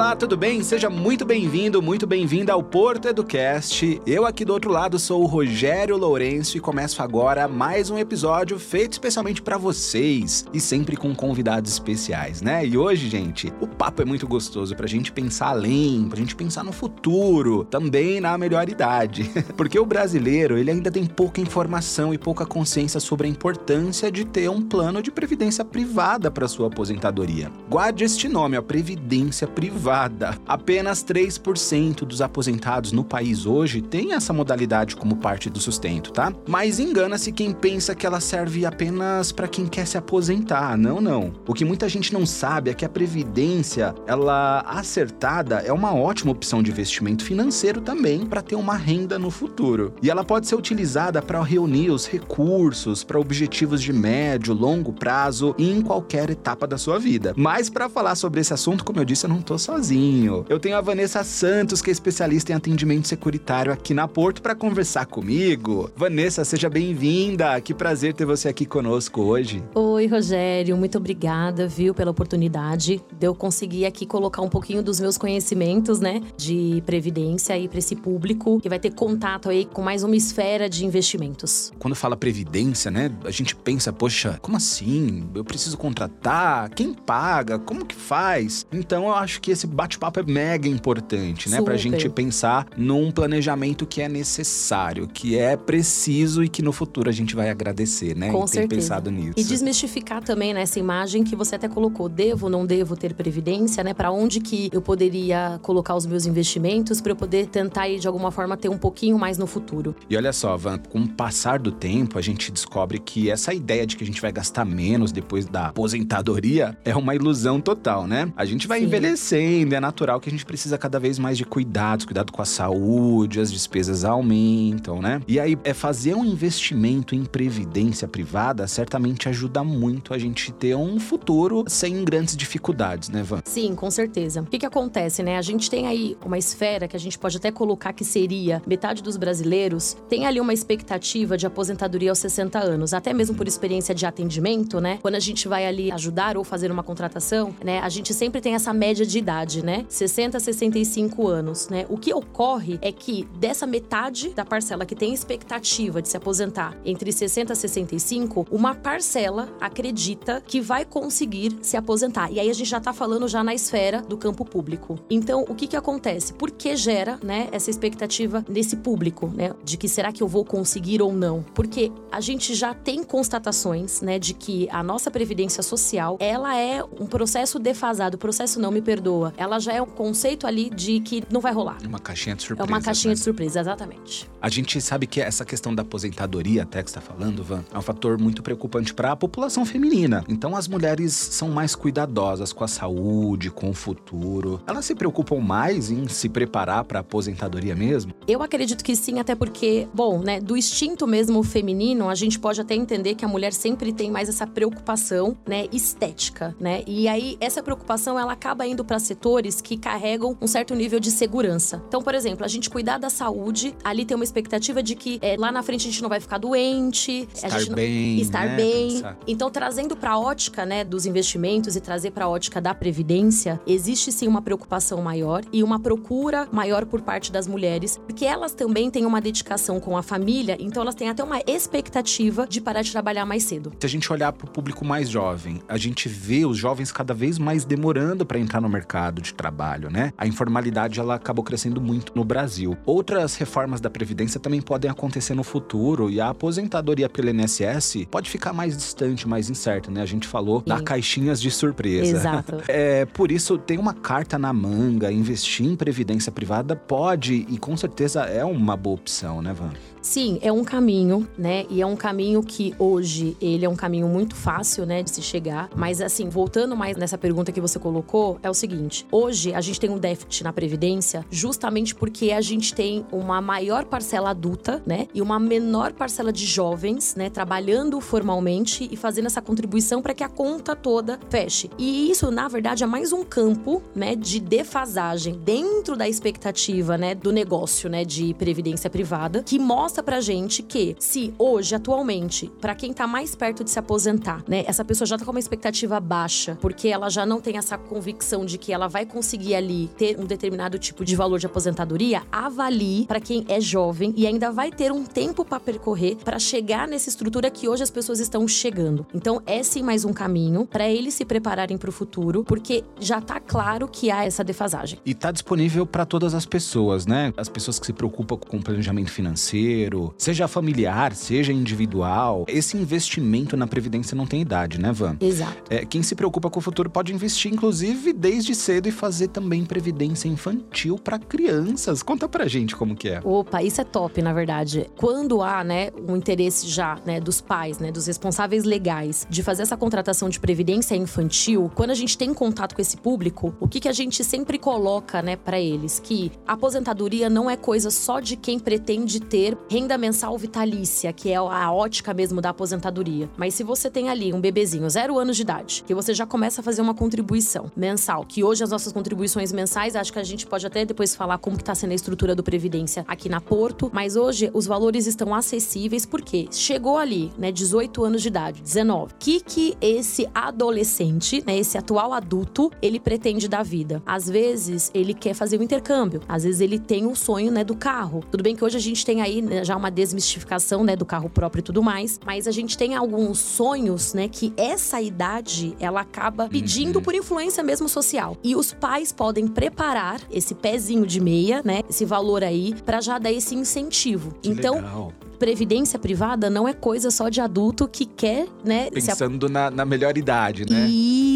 Olá, tudo bem? Seja muito bem-vindo, muito bem-vinda ao Porto Educast. Eu aqui do outro lado sou o Rogério Lourenço e começo agora mais um episódio feito especialmente para vocês e sempre com convidados especiais, né? E hoje, gente, o papo é muito gostoso pra gente pensar além, pra gente pensar no futuro, também na melhor idade. Porque o brasileiro, ele ainda tem pouca informação e pouca consciência sobre a importância de ter um plano de previdência privada para sua aposentadoria. Guarde este nome, a previdência privada privada. Apenas 3% dos aposentados no país hoje têm essa modalidade como parte do sustento, tá? Mas engana-se quem pensa que ela serve apenas para quem quer se aposentar. Não, não. O que muita gente não sabe é que a previdência, ela acertada, é uma ótima opção de investimento financeiro também para ter uma renda no futuro. E ela pode ser utilizada para reunir os recursos para objetivos de médio, longo prazo e em qualquer etapa da sua vida. Mas para falar sobre esse assunto, como eu disse, eu não tô sozinho. Eu tenho a Vanessa Santos, que é especialista em atendimento securitário aqui na Porto, para conversar comigo. Vanessa, seja bem-vinda. Que prazer ter você aqui conosco hoje. Oi, Rogério. Muito obrigada, viu, pela oportunidade de eu conseguir aqui colocar um pouquinho dos meus conhecimentos, né, de previdência aí para esse público que vai ter contato aí com mais uma esfera de investimentos. Quando fala previdência, né, a gente pensa, poxa, como assim? Eu preciso contratar? Quem paga? Como que faz? Então eu acho que esse bate-papo é mega importante, né? Super. Pra gente pensar num planejamento que é necessário, que é preciso e que no futuro a gente vai agradecer, né? Com e certeza. pensado nisso. E desmistificar também nessa né, imagem que você até colocou, devo, não devo ter previdência, né? Para onde que eu poderia colocar os meus investimentos para eu poder tentar aí de alguma forma ter um pouquinho mais no futuro. E olha só, Van, com o passar do tempo, a gente descobre que essa ideia de que a gente vai gastar menos depois da aposentadoria é uma ilusão total, né? A gente vai Sim. envelhecendo é natural que a gente precisa cada vez mais de cuidados, cuidado com a saúde, as despesas aumentam, né? E aí, é fazer um investimento em previdência privada certamente ajuda muito a gente ter um futuro sem grandes dificuldades, né, Van? Sim, com certeza. O que, que acontece, né? A gente tem aí uma esfera que a gente pode até colocar que seria metade dos brasileiros tem ali uma expectativa de aposentadoria aos 60 anos, até mesmo por experiência de atendimento, né? Quando a gente vai ali ajudar ou fazer uma contratação, né? A gente sempre tem essa média de idade idade, né? 60 a 65 anos, né? O que ocorre é que dessa metade da parcela que tem expectativa de se aposentar entre 60 a 65, uma parcela acredita que vai conseguir se aposentar. E aí a gente já tá falando já na esfera do campo público. Então, o que que acontece? Por que gera, né, essa expectativa nesse público, né, de que será que eu vou conseguir ou não? Porque a gente já tem constatações, né, de que a nossa previdência social, ela é um processo defasado, processo não me perdoa, ela já é um conceito ali de que não vai rolar. Uma caixinha de surpresa. É uma caixinha né? de surpresa, exatamente. A gente sabe que essa questão da aposentadoria, até que está falando, Van, é um fator muito preocupante para a população feminina. Então as mulheres são mais cuidadosas com a saúde, com o futuro. Elas se preocupam mais em se preparar para a aposentadoria mesmo? Eu acredito que sim, até porque, bom, né, do instinto mesmo feminino, a gente pode até entender que a mulher sempre tem mais essa preocupação, né, estética, né? E aí essa preocupação ela acaba indo para setores que carregam um certo nível de segurança. Então, por exemplo, a gente cuidar da saúde, ali tem uma expectativa de que é, lá na frente a gente não vai ficar doente, estar a gente bem, não, estar né? bem. Pensar. Então, trazendo para a ótica, né, dos investimentos e trazer para a ótica da previdência, existe sim uma preocupação maior e uma procura maior por parte das mulheres, porque elas também têm uma dedicação com a família, então elas têm até uma expectativa de parar de trabalhar mais cedo. Se a gente olhar para o público mais jovem, a gente vê os jovens cada vez mais demorando para entrar no mercado mercado de trabalho, né? A informalidade ela acabou crescendo muito no Brasil. Outras reformas da previdência também podem acontecer no futuro e a aposentadoria pelo INSS pode ficar mais distante, mais incerta, né? A gente falou Sim. da caixinhas de surpresa. Exato. É, por isso tem uma carta na manga, investir em previdência privada pode e com certeza é uma boa opção, né, Van? Sim, é um caminho, né? E é um caminho que hoje ele é um caminho muito fácil, né, de se chegar. Mas assim, voltando mais nessa pergunta que você colocou, é o seguinte: hoje a gente tem um déficit na previdência justamente porque a gente tem uma maior parcela adulta, né, e uma menor parcela de jovens, né, trabalhando formalmente e fazendo essa contribuição para que a conta toda feche. E isso, na verdade, é mais um campo, né, de defasagem dentro da expectativa, né, do negócio, né, de previdência privada, que mostra mostra pra gente que se hoje, atualmente, para quem tá mais perto de se aposentar, né, essa pessoa já tá com uma expectativa baixa, porque ela já não tem essa convicção de que ela vai conseguir ali ter um determinado tipo de valor de aposentadoria, avalie para quem é jovem e ainda vai ter um tempo para percorrer para chegar nessa estrutura que hoje as pessoas estão chegando. Então, é sim mais um caminho para eles se prepararem para o futuro, porque já tá claro que há essa defasagem. E tá disponível para todas as pessoas, né? As pessoas que se preocupam com planejamento financeiro, seja familiar, seja individual. Esse investimento na previdência não tem idade, né, Van? Exato. É, quem se preocupa com o futuro pode investir, inclusive, desde cedo e fazer também previdência infantil para crianças. Conta pra gente como que é. Opa, isso é top, na verdade. Quando há, né, um interesse já, né, dos pais, né, dos responsáveis legais de fazer essa contratação de previdência infantil, quando a gente tem contato com esse público, o que que a gente sempre coloca, né, para eles que aposentadoria não é coisa só de quem pretende ter renda mensal vitalícia, que é a ótica mesmo da aposentadoria. Mas se você tem ali um bebezinho, zero anos de idade, que você já começa a fazer uma contribuição mensal, que hoje as nossas contribuições mensais, acho que a gente pode até depois falar como que tá sendo a estrutura do Previdência aqui na Porto, mas hoje os valores estão acessíveis porque chegou ali, né, 18 anos de idade, 19. O que que esse adolescente, né, esse atual adulto, ele pretende da vida? Às vezes ele quer fazer um intercâmbio, às vezes ele tem o um sonho, né, do carro. Tudo bem que hoje a gente tem aí né, já uma desmistificação, né, do carro próprio e tudo mais, mas a gente tem alguns sonhos, né, que essa idade ela acaba pedindo uhum. por influência mesmo social. E os pais podem preparar esse pezinho de meia, né, esse valor aí para já dar esse incentivo. Que então, legal previdência privada não é coisa só de adulto que quer, né? Pensando na, na melhor idade, né?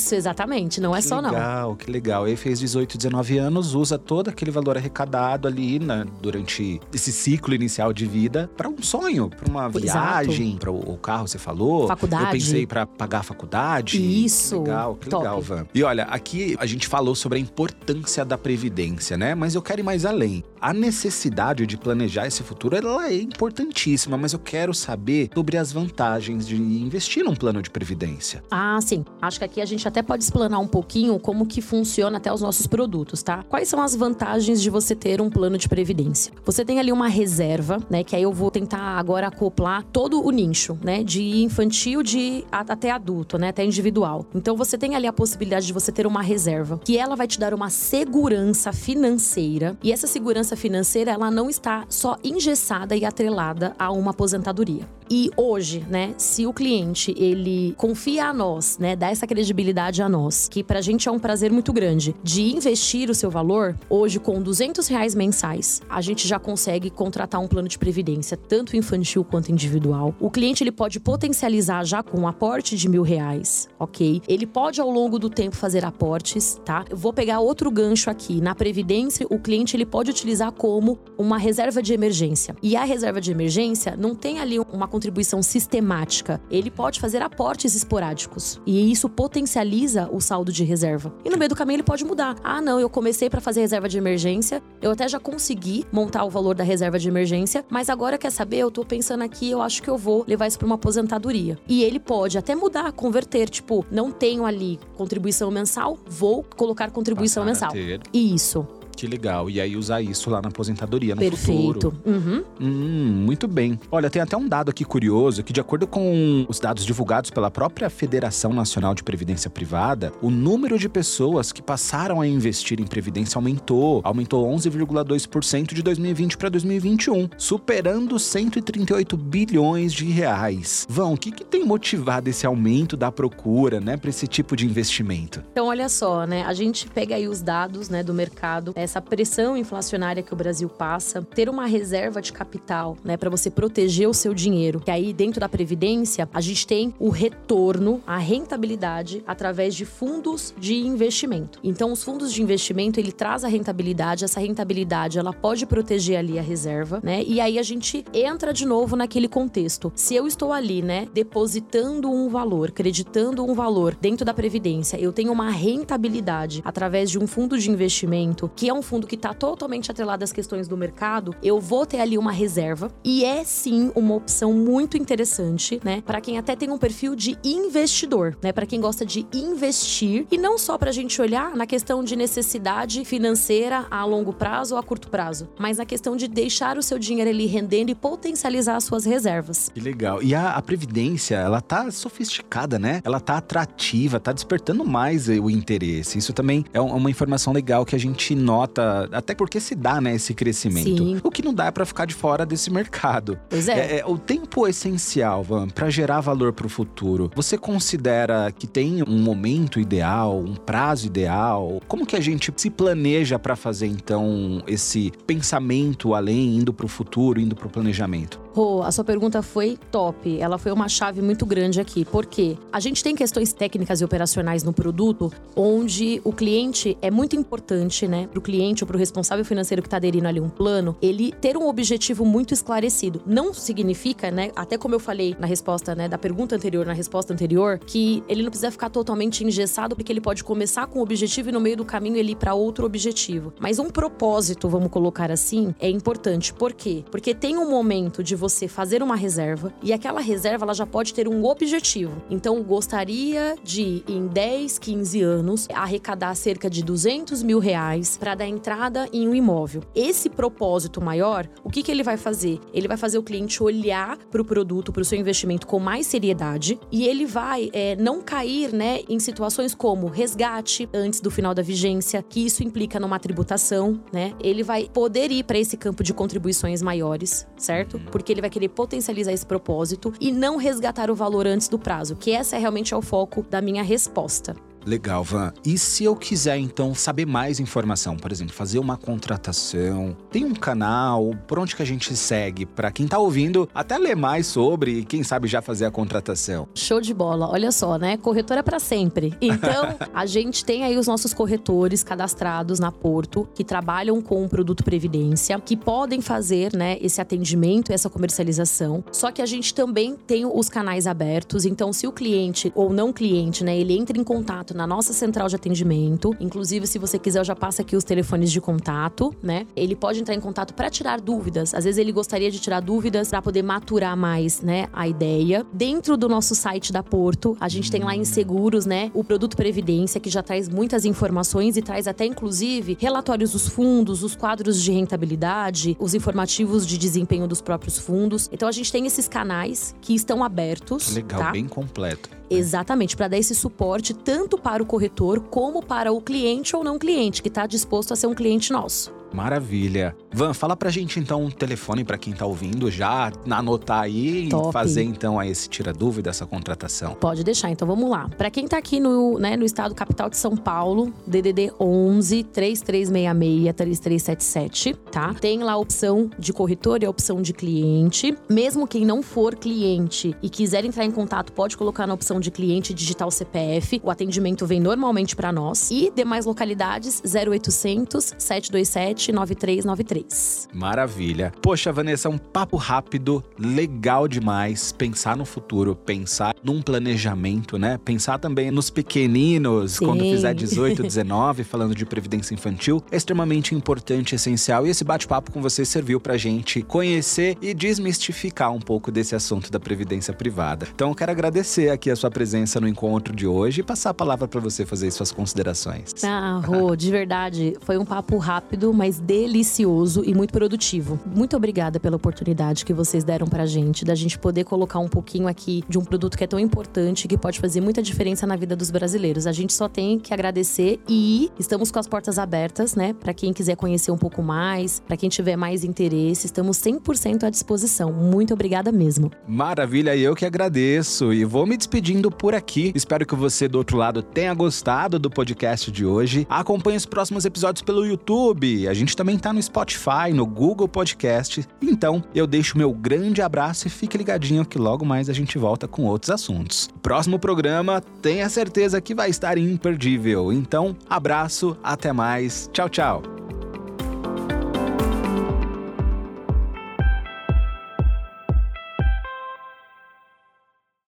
Isso, exatamente. Não é que só legal, não. Legal, que legal. Aí fez 18, 19 anos, usa todo aquele valor arrecadado ali na, durante esse ciclo inicial de vida para um sonho, para uma viagem, para o carro, você falou. Faculdade. Eu pensei para pagar a faculdade. Isso. Que legal, que Top. legal, Van. E olha, aqui a gente falou sobre a importância da previdência, né? Mas eu quero ir mais além. A necessidade de planejar esse futuro, ela é importantíssima, mas eu quero saber sobre as vantagens de investir num plano de previdência. Ah, sim. Acho que aqui a gente até pode explanar um pouquinho como que funciona até os nossos produtos, tá? Quais são as vantagens de você ter um plano de previdência? Você tem ali uma reserva, né, que aí eu vou tentar agora acoplar todo o nicho, né, de infantil de até adulto, né, até individual. Então você tem ali a possibilidade de você ter uma reserva, que ela vai te dar uma segurança financeira, e essa segurança financeira ela não está só engessada e atrelada a uma aposentadoria. E hoje, né, se o cliente ele confia a nós, né, dá essa credibilidade a nós, que pra gente é um prazer muito grande de investir o seu valor, hoje com 200 reais mensais, a gente já consegue contratar um plano de previdência, tanto infantil quanto individual. O cliente ele pode potencializar já com um aporte de mil reais, ok? Ele pode ao longo do tempo fazer aportes, tá? Eu vou pegar outro gancho aqui. Na previdência, o cliente ele pode utilizar como uma reserva de emergência. E a reserva de emergência não tem ali uma contribuição sistemática. Ele pode fazer aportes esporádicos e isso potencializa o saldo de reserva. E no meio do caminho ele pode mudar. Ah, não, eu comecei para fazer reserva de emergência, eu até já consegui montar o valor da reserva de emergência, mas agora quer saber, eu tô pensando aqui, eu acho que eu vou levar isso para uma aposentadoria. E ele pode até mudar, converter, tipo, não tenho ali contribuição mensal, vou colocar contribuição Passar mensal. Isso. Que legal. E aí usar isso lá na aposentadoria no Perfeito. futuro. Uhum. Hum, muito bem. Olha, tem até um dado aqui curioso que, de acordo com os dados divulgados pela própria Federação Nacional de Previdência Privada, o número de pessoas que passaram a investir em previdência aumentou. Aumentou 11,2% de 2020 para 2021, superando 138 bilhões de reais. Vão, o que, que tem motivado esse aumento da procura, né, para esse tipo de investimento? Então, olha só, né? A gente pega aí os dados, né, do mercado, essa pressão inflacionária que o Brasil passa, ter uma reserva de capital, né, para você proteger o seu dinheiro. Que aí dentro da previdência, a gente tem o retorno, a rentabilidade através de fundos de investimento. Então, os fundos de investimento, ele traz a rentabilidade, essa rentabilidade, ela pode proteger ali a reserva, né? E aí a gente entra de novo naquele contexto. Se eu estou ali, né, depositando um valor, creditando um valor dentro da previdência, eu tenho uma rentabilidade através de um fundo de investimento que é um fundo que está totalmente atrelado às questões do mercado, eu vou ter ali uma reserva e é sim uma opção muito interessante, né, para quem até tem um perfil de investidor, né, para quem gosta de investir e não só para a gente olhar na questão de necessidade financeira a longo prazo ou a curto prazo, mas na questão de deixar o seu dinheiro ali rendendo e potencializar as suas reservas. Que legal. E a, a previdência, ela tá sofisticada, né? Ela tá atrativa, tá despertando mais o interesse. Isso também é uma informação legal que a gente nota, até porque se dá, né, esse crescimento. Sim. O que não dá é para ficar de fora desse mercado. Pois é. é, é o tempo é essencial, Van, para gerar valor para o futuro. Você considera que tem um momento ideal, um prazo ideal? Como que a gente se planeja para fazer então esse pensamento além, indo para o futuro, indo para o planejamento? Rô, a sua pergunta foi top. Ela foi uma chave muito grande aqui. Por quê? A gente tem questões técnicas e operacionais no produto onde o cliente é muito importante, né? Para o cliente ou para o responsável financeiro que está aderindo ali um plano, ele ter um objetivo muito esclarecido. Não significa, né? Até como eu falei na resposta, né? Da pergunta anterior, na resposta anterior, que ele não precisa ficar totalmente engessado, porque ele pode começar com um objetivo e no meio do caminho ele ir para outro objetivo. Mas um propósito, vamos colocar assim, é importante. Por quê? Porque tem um momento de você fazer uma reserva e aquela reserva ela já pode ter um objetivo. Então, gostaria de, em 10, 15 anos, arrecadar cerca de 200 mil reais para dar entrada em um imóvel. Esse propósito maior, o que, que ele vai fazer? Ele vai fazer o cliente olhar para o produto, para o seu investimento com mais seriedade e ele vai é, não cair né, em situações como resgate antes do final da vigência, que isso implica numa tributação, né? Ele vai poder ir para esse campo de contribuições maiores, certo? Uhum. Porque porque ele vai querer potencializar esse propósito e não resgatar o valor antes do prazo, que essa é realmente é o foco da minha resposta. Legal, Van. E se eu quiser então saber mais informação, por exemplo, fazer uma contratação, tem um canal, por onde que a gente segue para quem tá ouvindo até ler mais sobre e quem sabe já fazer a contratação? Show de bola. Olha só, né? Corretora é para sempre. Então, a gente tem aí os nossos corretores cadastrados na Porto que trabalham com o produto previdência, que podem fazer, né, esse atendimento, essa comercialização. Só que a gente também tem os canais abertos, então se o cliente ou não cliente, né, ele entra em contato contato na nossa central de atendimento. Inclusive, se você quiser, eu já passo aqui os telefones de contato, né? Ele pode entrar em contato para tirar dúvidas. Às vezes ele gostaria de tirar dúvidas para poder maturar mais, né, a ideia. Dentro do nosso site da Porto, a gente tem lá em seguros, né, o produto previdência que já traz muitas informações e traz até inclusive relatórios dos fundos, os quadros de rentabilidade, os informativos de desempenho dos próprios fundos. Então a gente tem esses canais que estão abertos. Legal, tá? bem completo. Exatamente, para dar esse suporte tanto para o corretor como para o cliente ou não cliente que está disposto a ser um cliente nosso. Maravilha. Van, fala pra gente então um telefone para quem tá ouvindo já, anotar aí Top. e fazer então aí esse tira dúvida, essa contratação. Pode deixar, então vamos lá. Para quem tá aqui no, né, no estado capital de São Paulo, DDD 11 3366 3377, tá? Tem lá a opção de corretor e a opção de cliente. Mesmo quem não for cliente e quiser entrar em contato, pode colocar na opção de cliente digital CPF. O atendimento vem normalmente para nós. E demais localidades 0800 727 9393. Maravilha. Poxa, Vanessa, um papo rápido, legal demais. Pensar no futuro, pensar num planejamento, né? Pensar também nos pequeninos, Sim. quando fizer 18, 19, falando de previdência infantil, é extremamente importante, essencial. E esse bate-papo com você serviu pra gente conhecer e desmistificar um pouco desse assunto da previdência privada. Então, eu quero agradecer aqui a sua presença no encontro de hoje e passar a palavra para você fazer suas considerações. Ah, Rô, de verdade, foi um papo rápido, mas delicioso e muito produtivo. Muito obrigada pela oportunidade que vocês deram pra gente, da gente poder colocar um pouquinho aqui de um produto que é tão importante, que pode fazer muita diferença na vida dos brasileiros. A gente só tem que agradecer e estamos com as portas abertas, né, para quem quiser conhecer um pouco mais, para quem tiver mais interesse, estamos 100% à disposição. Muito obrigada mesmo. Maravilha, eu que agradeço e vou me despedindo por aqui. Espero que você do outro lado tenha gostado do podcast de hoje. Acompanhe os próximos episódios pelo YouTube. A gente também tá no Spotify, no Google Podcast. Então, eu deixo meu grande abraço e fique ligadinho que logo mais a gente volta com outros assuntos. Próximo programa, tenha certeza que vai estar imperdível. Então, abraço, até mais. Tchau, tchau.